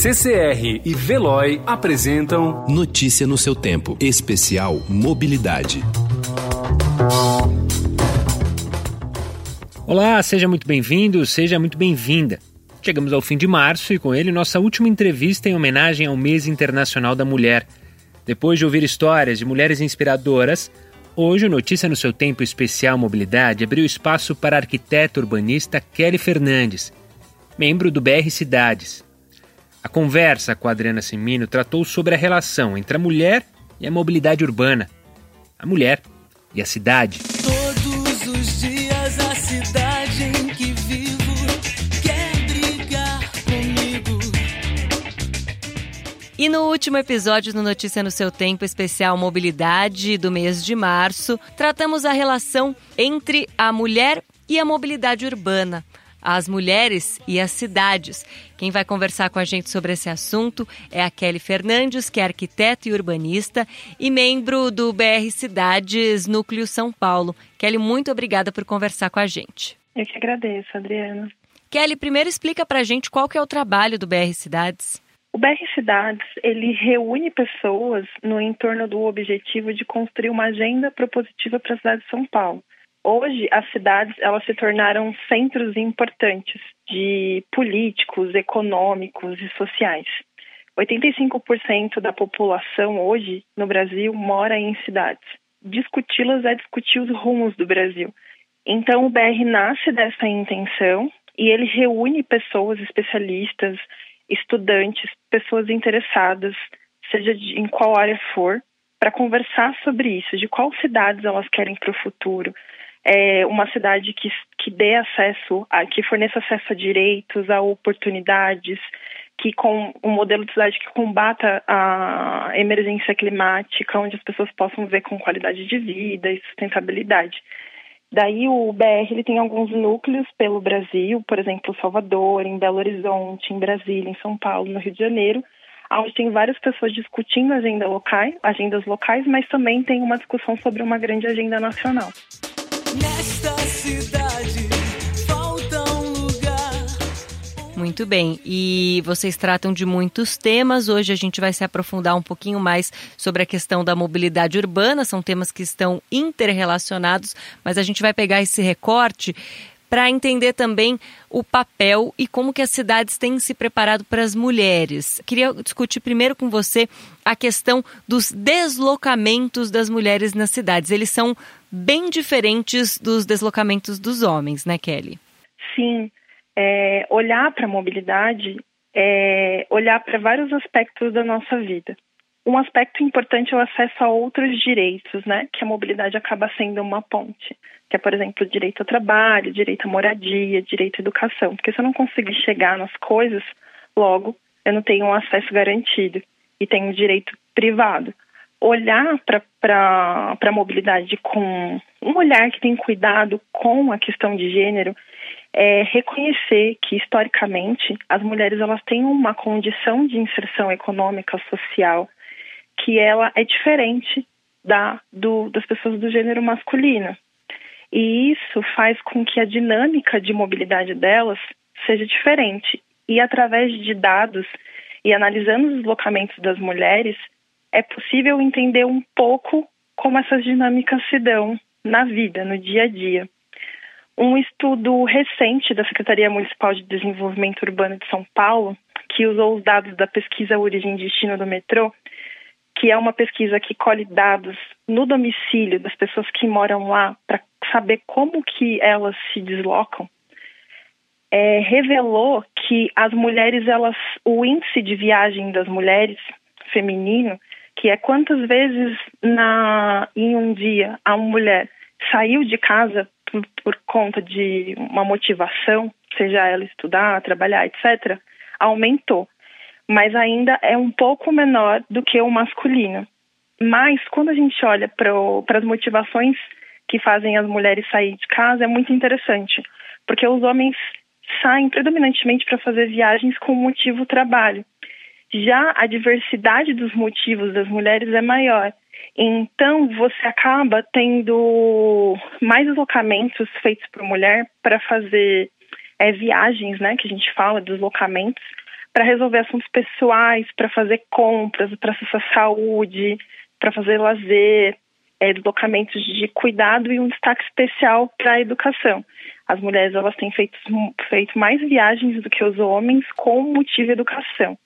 CCR e Veloy apresentam Notícia no seu tempo. Especial Mobilidade. Olá, seja muito bem-vindo, seja muito bem-vinda. Chegamos ao fim de março e com ele nossa última entrevista em homenagem ao Mês Internacional da Mulher. Depois de ouvir histórias de mulheres inspiradoras, hoje o Notícia no seu Tempo Especial Mobilidade abriu espaço para a arquiteta urbanista Kelly Fernandes, membro do BR Cidades. A conversa com a Adriana Semino tratou sobre a relação entre a mulher e a mobilidade urbana, a mulher e a cidade. Todos os dias a cidade em que vivo quer brigar comigo. E no último episódio do Notícia no seu Tempo especial Mobilidade do mês de março, tratamos a relação entre a mulher e a mobilidade urbana as mulheres e as cidades. Quem vai conversar com a gente sobre esse assunto é a Kelly Fernandes, que é arquiteta e urbanista e membro do BR Cidades Núcleo São Paulo. Kelly, muito obrigada por conversar com a gente. Eu que agradeço, Adriana. Kelly, primeiro explica para a gente qual que é o trabalho do BR Cidades. O BR Cidades, ele reúne pessoas no entorno do objetivo de construir uma agenda propositiva para a cidade de São Paulo. Hoje, as cidades elas se tornaram centros importantes de políticos, econômicos e sociais. 85% da população hoje no Brasil mora em cidades. Discuti-las é discutir os rumos do Brasil. Então, o BR nasce dessa intenção e ele reúne pessoas especialistas, estudantes, pessoas interessadas, seja de, em qual área for, para conversar sobre isso, de quais cidades elas querem para o futuro, é, uma cidade que, que dê acesso, a, que forneça acesso a direitos, a oportunidades, que com um modelo de cidade que combata a emergência climática, onde as pessoas possam viver com qualidade de vida e sustentabilidade. Daí o BR ele tem alguns núcleos pelo Brasil, por exemplo, Salvador, em Belo Horizonte, em Brasília, em São Paulo, no Rio de Janeiro, onde tem várias pessoas discutindo agenda local, agendas locais, mas também tem uma discussão sobre uma grande agenda nacional. Nesta cidade falta um lugar. Muito bem, e vocês tratam de muitos temas. Hoje a gente vai se aprofundar um pouquinho mais sobre a questão da mobilidade urbana. São temas que estão interrelacionados, mas a gente vai pegar esse recorte para entender também o papel e como que as cidades têm se preparado para as mulheres. Queria discutir primeiro com você a questão dos deslocamentos das mulheres nas cidades. Eles são bem diferentes dos deslocamentos dos homens, né, Kelly? Sim. É, olhar para a mobilidade é olhar para vários aspectos da nossa vida. Um aspecto importante é o acesso a outros direitos, né? Que a mobilidade acaba sendo uma ponte. Que é, por exemplo, direito ao trabalho, direito à moradia, direito à educação. Porque se eu não conseguir chegar nas coisas, logo eu não tenho um acesso garantido e tenho um direito privado. Olhar para a mobilidade com um olhar que tem cuidado com a questão de gênero é reconhecer que historicamente as mulheres elas têm uma condição de inserção econômica social que ela é diferente da do, das pessoas do gênero masculino. E isso faz com que a dinâmica de mobilidade delas seja diferente. E através de dados e analisando os deslocamentos das mulheres, é possível entender um pouco como essas dinâmicas se dão na vida, no dia a dia. Um estudo recente da Secretaria Municipal de Desenvolvimento Urbano de São Paulo, que usou os dados da pesquisa Origem e Destino do Metrô, que é uma pesquisa que colhe dados no domicílio das pessoas que moram lá para saber como que elas se deslocam, é, revelou que as mulheres, elas, o índice de viagem das mulheres feminino, que é quantas vezes na em um dia a mulher saiu de casa por, por conta de uma motivação, seja ela estudar, trabalhar, etc., aumentou mas ainda é um pouco menor do que o masculino. Mas quando a gente olha para as motivações que fazem as mulheres sair de casa, é muito interessante, porque os homens saem predominantemente para fazer viagens com o motivo trabalho. Já a diversidade dos motivos das mulheres é maior. Então, você acaba tendo mais deslocamentos feitos por mulher para fazer é, viagens, né, que a gente fala, deslocamentos, para resolver assuntos pessoais, para fazer compras, para acessar saúde, para fazer lazer, é, deslocamentos de cuidado e um destaque especial para a educação. As mulheres elas têm feito, feito mais viagens do que os homens com motivo de educação.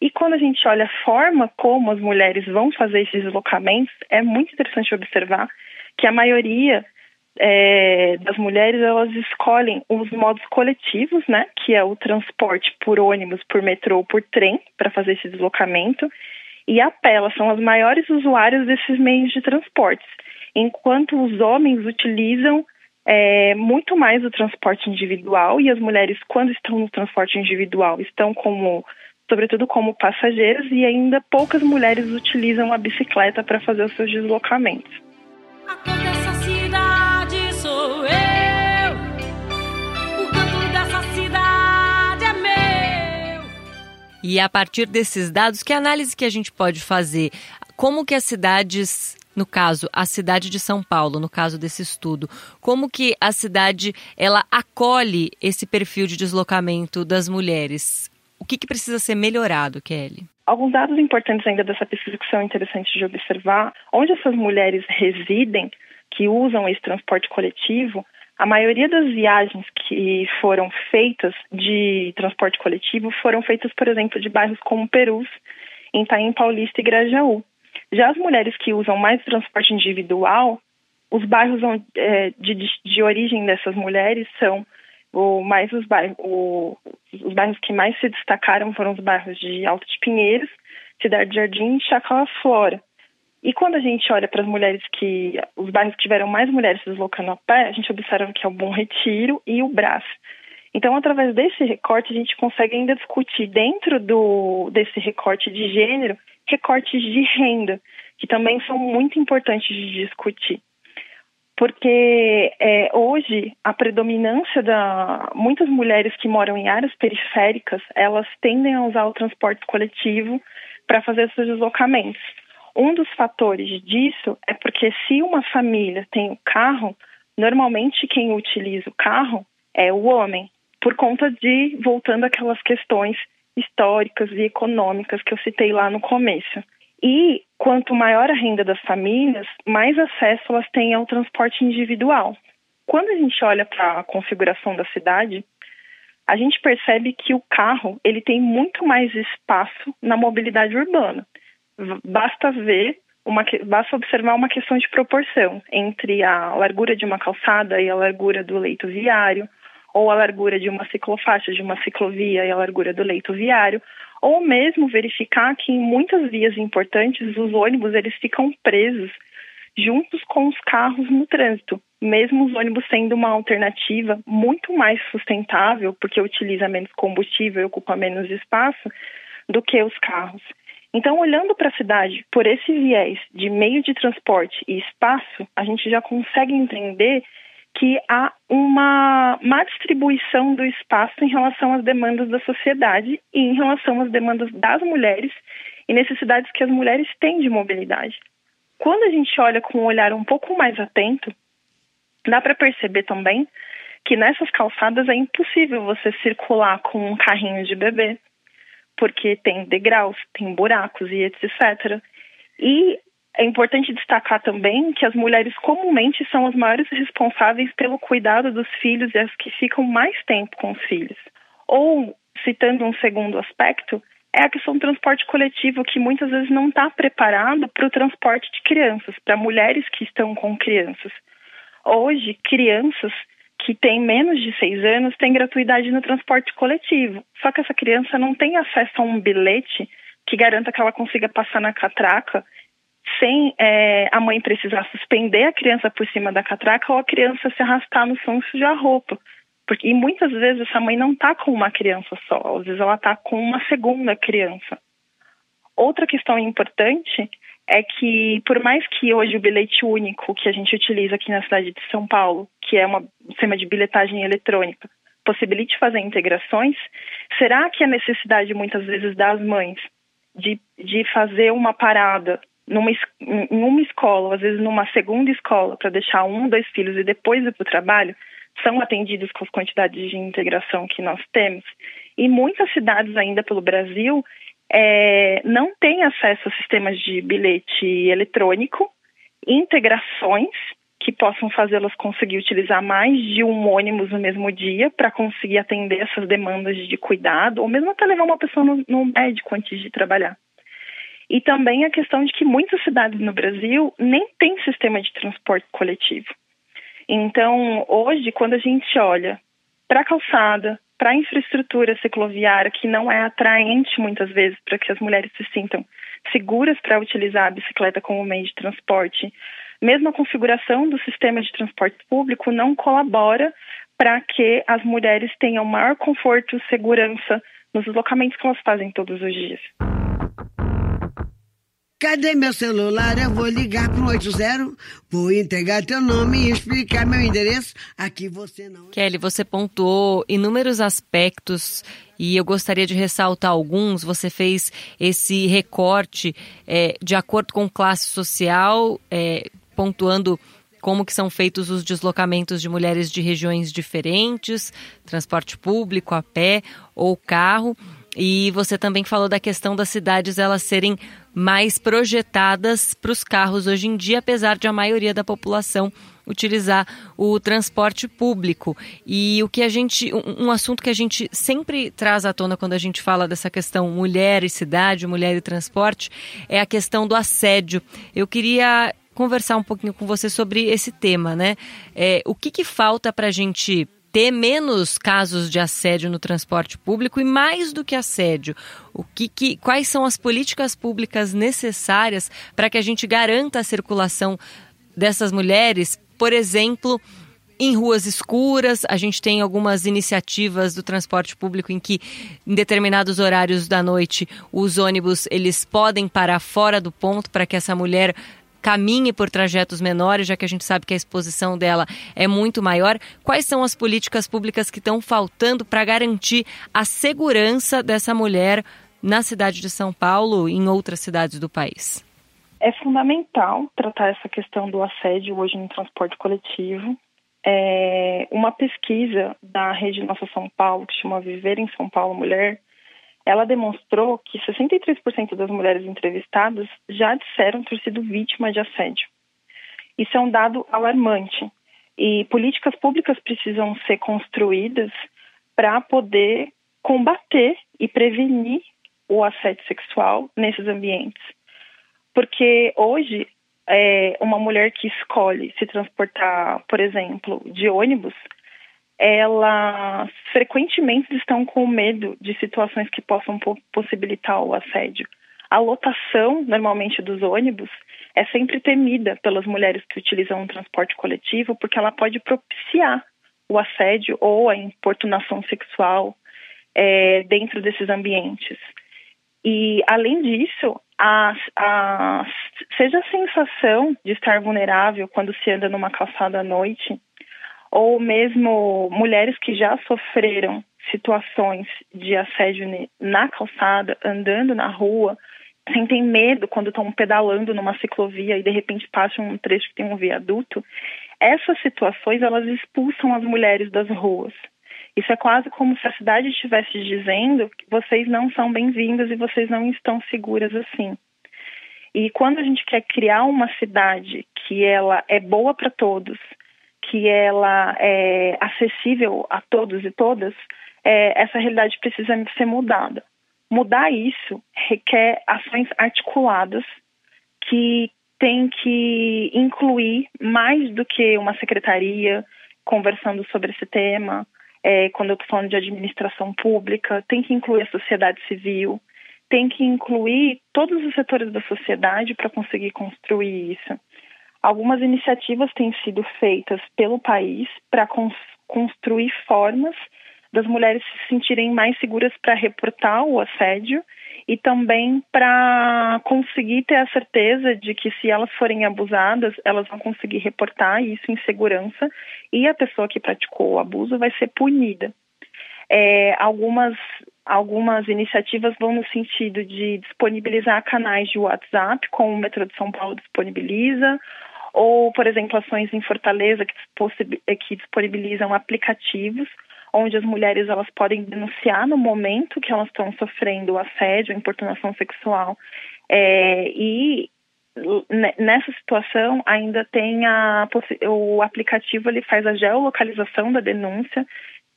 E quando a gente olha a forma como as mulheres vão fazer esses deslocamentos, é muito interessante observar que a maioria é, das mulheres elas escolhem os modos coletivos, né, que é o transporte por ônibus, por metrô, por trem, para fazer esse deslocamento, e a pé. Elas são as maiores usuárias desses meios de transportes, enquanto os homens utilizam é, muito mais o transporte individual e as mulheres, quando estão no transporte individual, estão como sobretudo como passageiros, e ainda poucas mulheres utilizam a bicicleta para fazer os seus deslocamentos. E a partir desses dados, que análise que a gente pode fazer? Como que as cidades no caso a cidade de São Paulo, no caso desse estudo, como que a cidade ela acolhe esse perfil de deslocamento das mulheres? O que, que precisa ser melhorado, Kelly? Alguns dados importantes ainda dessa pesquisa que são interessantes de observar, onde essas mulheres residem, que usam esse transporte coletivo, a maioria das viagens que foram feitas de transporte coletivo foram feitas, por exemplo, de bairros como Perus, Itaim Paulista e Grajaú. Já as mulheres que usam mais transporte individual, os bairros é, de, de origem dessas mulheres são o mais os bairros, o, os bairros que mais se destacaram foram os bairros de Alto de Pinheiros, Cidade Jardim e Chácara Flora. E quando a gente olha para as mulheres que os bairros que tiveram mais mulheres se deslocando a pé, a gente observa que é o Bom Retiro e o Brás. Então, através desse recorte, a gente consegue ainda discutir dentro do desse recorte de gênero, recortes de renda, que também são muito importantes de discutir porque é, hoje a predominância da muitas mulheres que moram em áreas periféricas elas tendem a usar o transporte coletivo para fazer seus deslocamentos. Um dos fatores disso é porque se uma família tem um carro, normalmente quem utiliza o carro é o homem, por conta de voltando àquelas questões históricas e econômicas que eu citei lá no começo. E quanto maior a renda das famílias, mais acesso elas têm ao transporte individual. Quando a gente olha para a configuração da cidade, a gente percebe que o carro ele tem muito mais espaço na mobilidade urbana. Basta ver uma, basta observar uma questão de proporção entre a largura de uma calçada e a largura do leito viário, ou a largura de uma ciclofaixa, de uma ciclovia e a largura do leito viário, ou mesmo verificar que em muitas vias importantes os ônibus eles ficam presos juntos com os carros no trânsito, mesmo os ônibus sendo uma alternativa muito mais sustentável, porque utiliza menos combustível e ocupa menos espaço, do que os carros. Então, olhando para a cidade por esse viés de meio de transporte e espaço, a gente já consegue entender que há uma má distribuição do espaço em relação às demandas da sociedade e em relação às demandas das mulheres e necessidades que as mulheres têm de mobilidade. Quando a gente olha com um olhar um pouco mais atento, dá para perceber também que nessas calçadas é impossível você circular com um carrinho de bebê, porque tem degraus, tem buracos e etc. E é importante destacar também que as mulheres comumente são as maiores responsáveis pelo cuidado dos filhos e as que ficam mais tempo com os filhos. Ou, citando um segundo aspecto, é a questão do transporte coletivo, que muitas vezes não está preparado para o transporte de crianças, para mulheres que estão com crianças. Hoje, crianças que têm menos de seis anos têm gratuidade no transporte coletivo, só que essa criança não tem acesso a um bilhete que garanta que ela consiga passar na catraca sem é, a mãe precisar suspender a criança por cima da catraca ou a criança se arrastar no chão e sujar a roupa. Porque, e muitas vezes essa mãe não está com uma criança só, às vezes ela está com uma segunda criança. Outra questão importante é que, por mais que hoje o bilhete único que a gente utiliza aqui na cidade de São Paulo, que é uma, um sistema de bilhetagem eletrônica, possibilite fazer integrações, será que a necessidade muitas vezes das mães de, de fazer uma parada numa, em uma escola, às vezes numa segunda escola, para deixar um, dois filhos e depois ir para o trabalho, são atendidos com as quantidades de integração que nós temos. E muitas cidades ainda pelo Brasil é, não têm acesso a sistemas de bilhete eletrônico, integrações que possam fazê-las conseguir utilizar mais de um ônibus no mesmo dia para conseguir atender essas demandas de cuidado, ou mesmo até levar uma pessoa no, no médico antes de trabalhar. E também a questão de que muitas cidades no Brasil nem têm sistema de transporte coletivo. Então, hoje, quando a gente olha para a calçada, para a infraestrutura cicloviária, que não é atraente muitas vezes para que as mulheres se sintam seguras para utilizar a bicicleta como meio de transporte, mesmo a configuração do sistema de transporte público não colabora para que as mulheres tenham maior conforto e segurança nos deslocamentos que elas fazem todos os dias. Cadê meu celular? Eu vou ligar para o 80, vou entregar teu nome e explicar meu endereço. Aqui você não. Kelly, você pontuou inúmeros aspectos e eu gostaria de ressaltar alguns. Você fez esse recorte é, de acordo com classe social, é, pontuando como que são feitos os deslocamentos de mulheres de regiões diferentes, transporte público, a pé ou carro. E você também falou da questão das cidades elas serem mais projetadas para os carros hoje em dia, apesar de a maioria da população utilizar o transporte público. E o que a gente, um assunto que a gente sempre traz à tona quando a gente fala dessa questão mulher e cidade, mulher e transporte, é a questão do assédio. Eu queria conversar um pouquinho com você sobre esse tema, né? É, o que, que falta para a gente ter menos casos de assédio no transporte público e mais do que assédio, o que, que quais são as políticas públicas necessárias para que a gente garanta a circulação dessas mulheres, por exemplo, em ruas escuras, a gente tem algumas iniciativas do transporte público em que em determinados horários da noite os ônibus eles podem parar fora do ponto para que essa mulher caminhe por trajetos menores, já que a gente sabe que a exposição dela é muito maior. Quais são as políticas públicas que estão faltando para garantir a segurança dessa mulher na cidade de São Paulo e em outras cidades do país? É fundamental tratar essa questão do assédio hoje no transporte coletivo. É uma pesquisa da Rede Nossa São Paulo, que chama Viver em São Paulo Mulher, ela demonstrou que 63% das mulheres entrevistadas já disseram ter sido vítima de assédio. Isso é um dado alarmante e políticas públicas precisam ser construídas para poder combater e prevenir o assédio sexual nesses ambientes. Porque hoje, é, uma mulher que escolhe se transportar, por exemplo, de ônibus, elas frequentemente estão com medo de situações que possam possibilitar o assédio. A lotação, normalmente, dos ônibus é sempre temida pelas mulheres que utilizam o transporte coletivo, porque ela pode propiciar o assédio ou a importunação sexual é, dentro desses ambientes. E, além disso, a, a, seja a sensação de estar vulnerável quando se anda numa calçada à noite, ou mesmo mulheres que já sofreram situações de assédio na calçada, andando na rua, sentem medo quando estão pedalando numa ciclovia e de repente passam um trecho que tem um viaduto, essas situações elas expulsam as mulheres das ruas. Isso é quase como se a cidade estivesse dizendo que vocês não são bem-vindas e vocês não estão seguras assim. E quando a gente quer criar uma cidade que ela é boa para todos, que ela é acessível a todos e todas, é, essa realidade precisa ser mudada. Mudar isso requer ações articuladas que tem que incluir mais do que uma secretaria conversando sobre esse tema. É, quando eu estou falando de administração pública, tem que incluir a sociedade civil, tem que incluir todos os setores da sociedade para conseguir construir isso. Algumas iniciativas têm sido feitas pelo país para cons construir formas das mulheres se sentirem mais seguras para reportar o assédio e também para conseguir ter a certeza de que se elas forem abusadas, elas vão conseguir reportar isso em segurança e a pessoa que praticou o abuso vai ser punida. É, algumas algumas iniciativas vão no sentido de disponibilizar canais de WhatsApp, como o Metrô de São Paulo disponibiliza, ou, por exemplo, ações em Fortaleza que, disponibilizam aplicativos onde as mulheres elas podem denunciar no momento que elas estão sofrendo assédio, importunação sexual. É, e nessa situação ainda tem a, o aplicativo ele faz a geolocalização da denúncia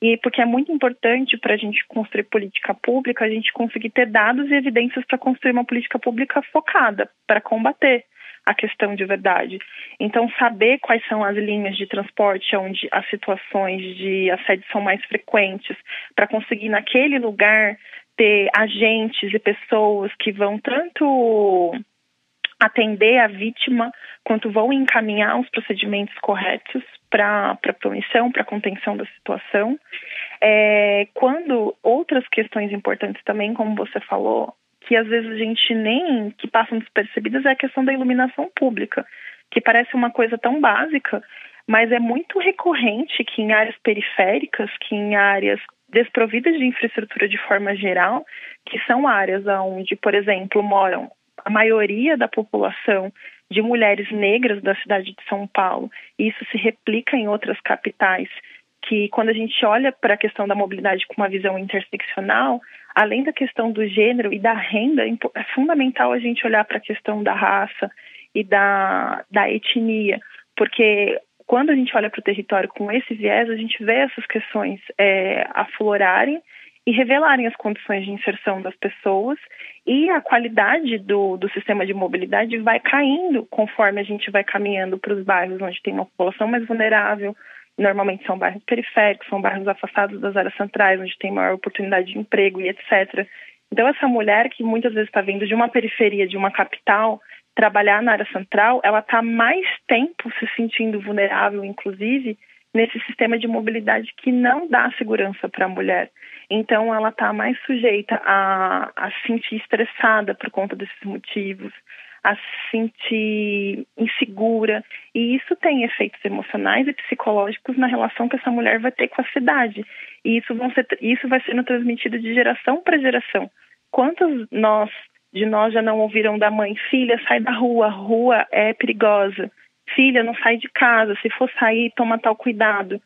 e porque é muito importante para a gente construir política pública a gente conseguir ter dados e evidências para construir uma política pública focada para combater a questão de verdade. Então, saber quais são as linhas de transporte onde as situações de assédio são mais frequentes, para conseguir naquele lugar ter agentes e pessoas que vão tanto atender a vítima quanto vão encaminhar os procedimentos corretos para a punição, para a contenção da situação. É, quando outras questões importantes também, como você falou, que às vezes a gente nem que passam despercebidas é a questão da iluminação pública, que parece uma coisa tão básica, mas é muito recorrente que em áreas periféricas, que em áreas desprovidas de infraestrutura de forma geral, que são áreas onde, por exemplo, moram a maioria da população de mulheres negras da cidade de São Paulo, e isso se replica em outras capitais, que quando a gente olha para a questão da mobilidade com uma visão interseccional, além da questão do gênero e da renda, é fundamental a gente olhar para a questão da raça e da, da etnia, porque quando a gente olha para o território com esse viés, a gente vê essas questões é, aflorarem e revelarem as condições de inserção das pessoas e a qualidade do, do sistema de mobilidade vai caindo conforme a gente vai caminhando para os bairros onde tem uma população mais vulnerável, Normalmente são bairros periféricos, são bairros afastados das áreas centrais, onde tem maior oportunidade de emprego e etc. Então, essa mulher que muitas vezes está vindo de uma periferia, de uma capital, trabalhar na área central, ela está mais tempo se sentindo vulnerável, inclusive, nesse sistema de mobilidade que não dá segurança para a mulher. Então, ela está mais sujeita a, se sentir estressada por conta desses motivos, a se sentir insegura. E isso tem efeitos emocionais e psicológicos na relação que essa mulher vai ter com a cidade. E isso, vão ser, isso vai sendo transmitido de geração para geração. Quantos nós, de nós já não ouviram da mãe, filha, sai da rua, rua é perigosa. Filha, não sai de casa, se for sair, toma tal cuidado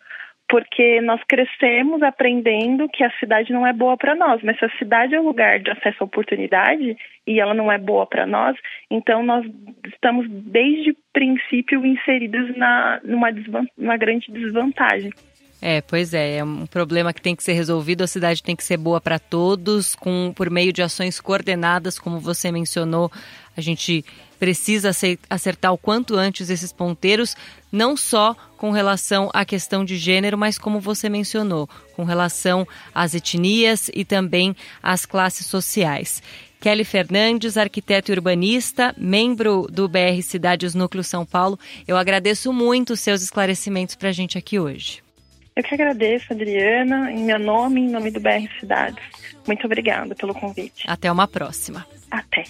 porque nós crescemos aprendendo que a cidade não é boa para nós, mas se a cidade é um lugar de acesso à oportunidade e ela não é boa para nós, então nós estamos desde o princípio inseridos na numa, numa grande desvantagem. É, pois é, é um problema que tem que ser resolvido. A cidade tem que ser boa para todos, com por meio de ações coordenadas, como você mencionou. A gente precisa acertar o quanto antes esses ponteiros, não só com relação à questão de gênero, mas como você mencionou, com relação às etnias e também às classes sociais. Kelly Fernandes, arquiteto e urbanista, membro do BR Cidades Núcleo São Paulo, eu agradeço muito os seus esclarecimentos para a gente aqui hoje. Eu que agradeço, Adriana, em meu nome, em nome do BR Cidades. Muito obrigada pelo convite. Até uma próxima. Até.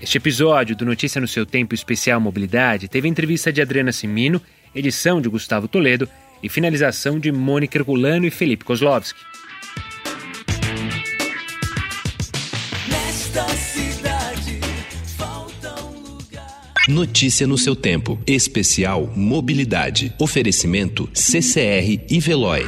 Este episódio do Notícia no seu Tempo Especial Mobilidade teve entrevista de Adriana Simino, edição de Gustavo Toledo e finalização de Mônica Herculano e Felipe Kozlovski. Notícia no seu tempo. Especial Mobilidade. Oferecimento CCR e Veloy.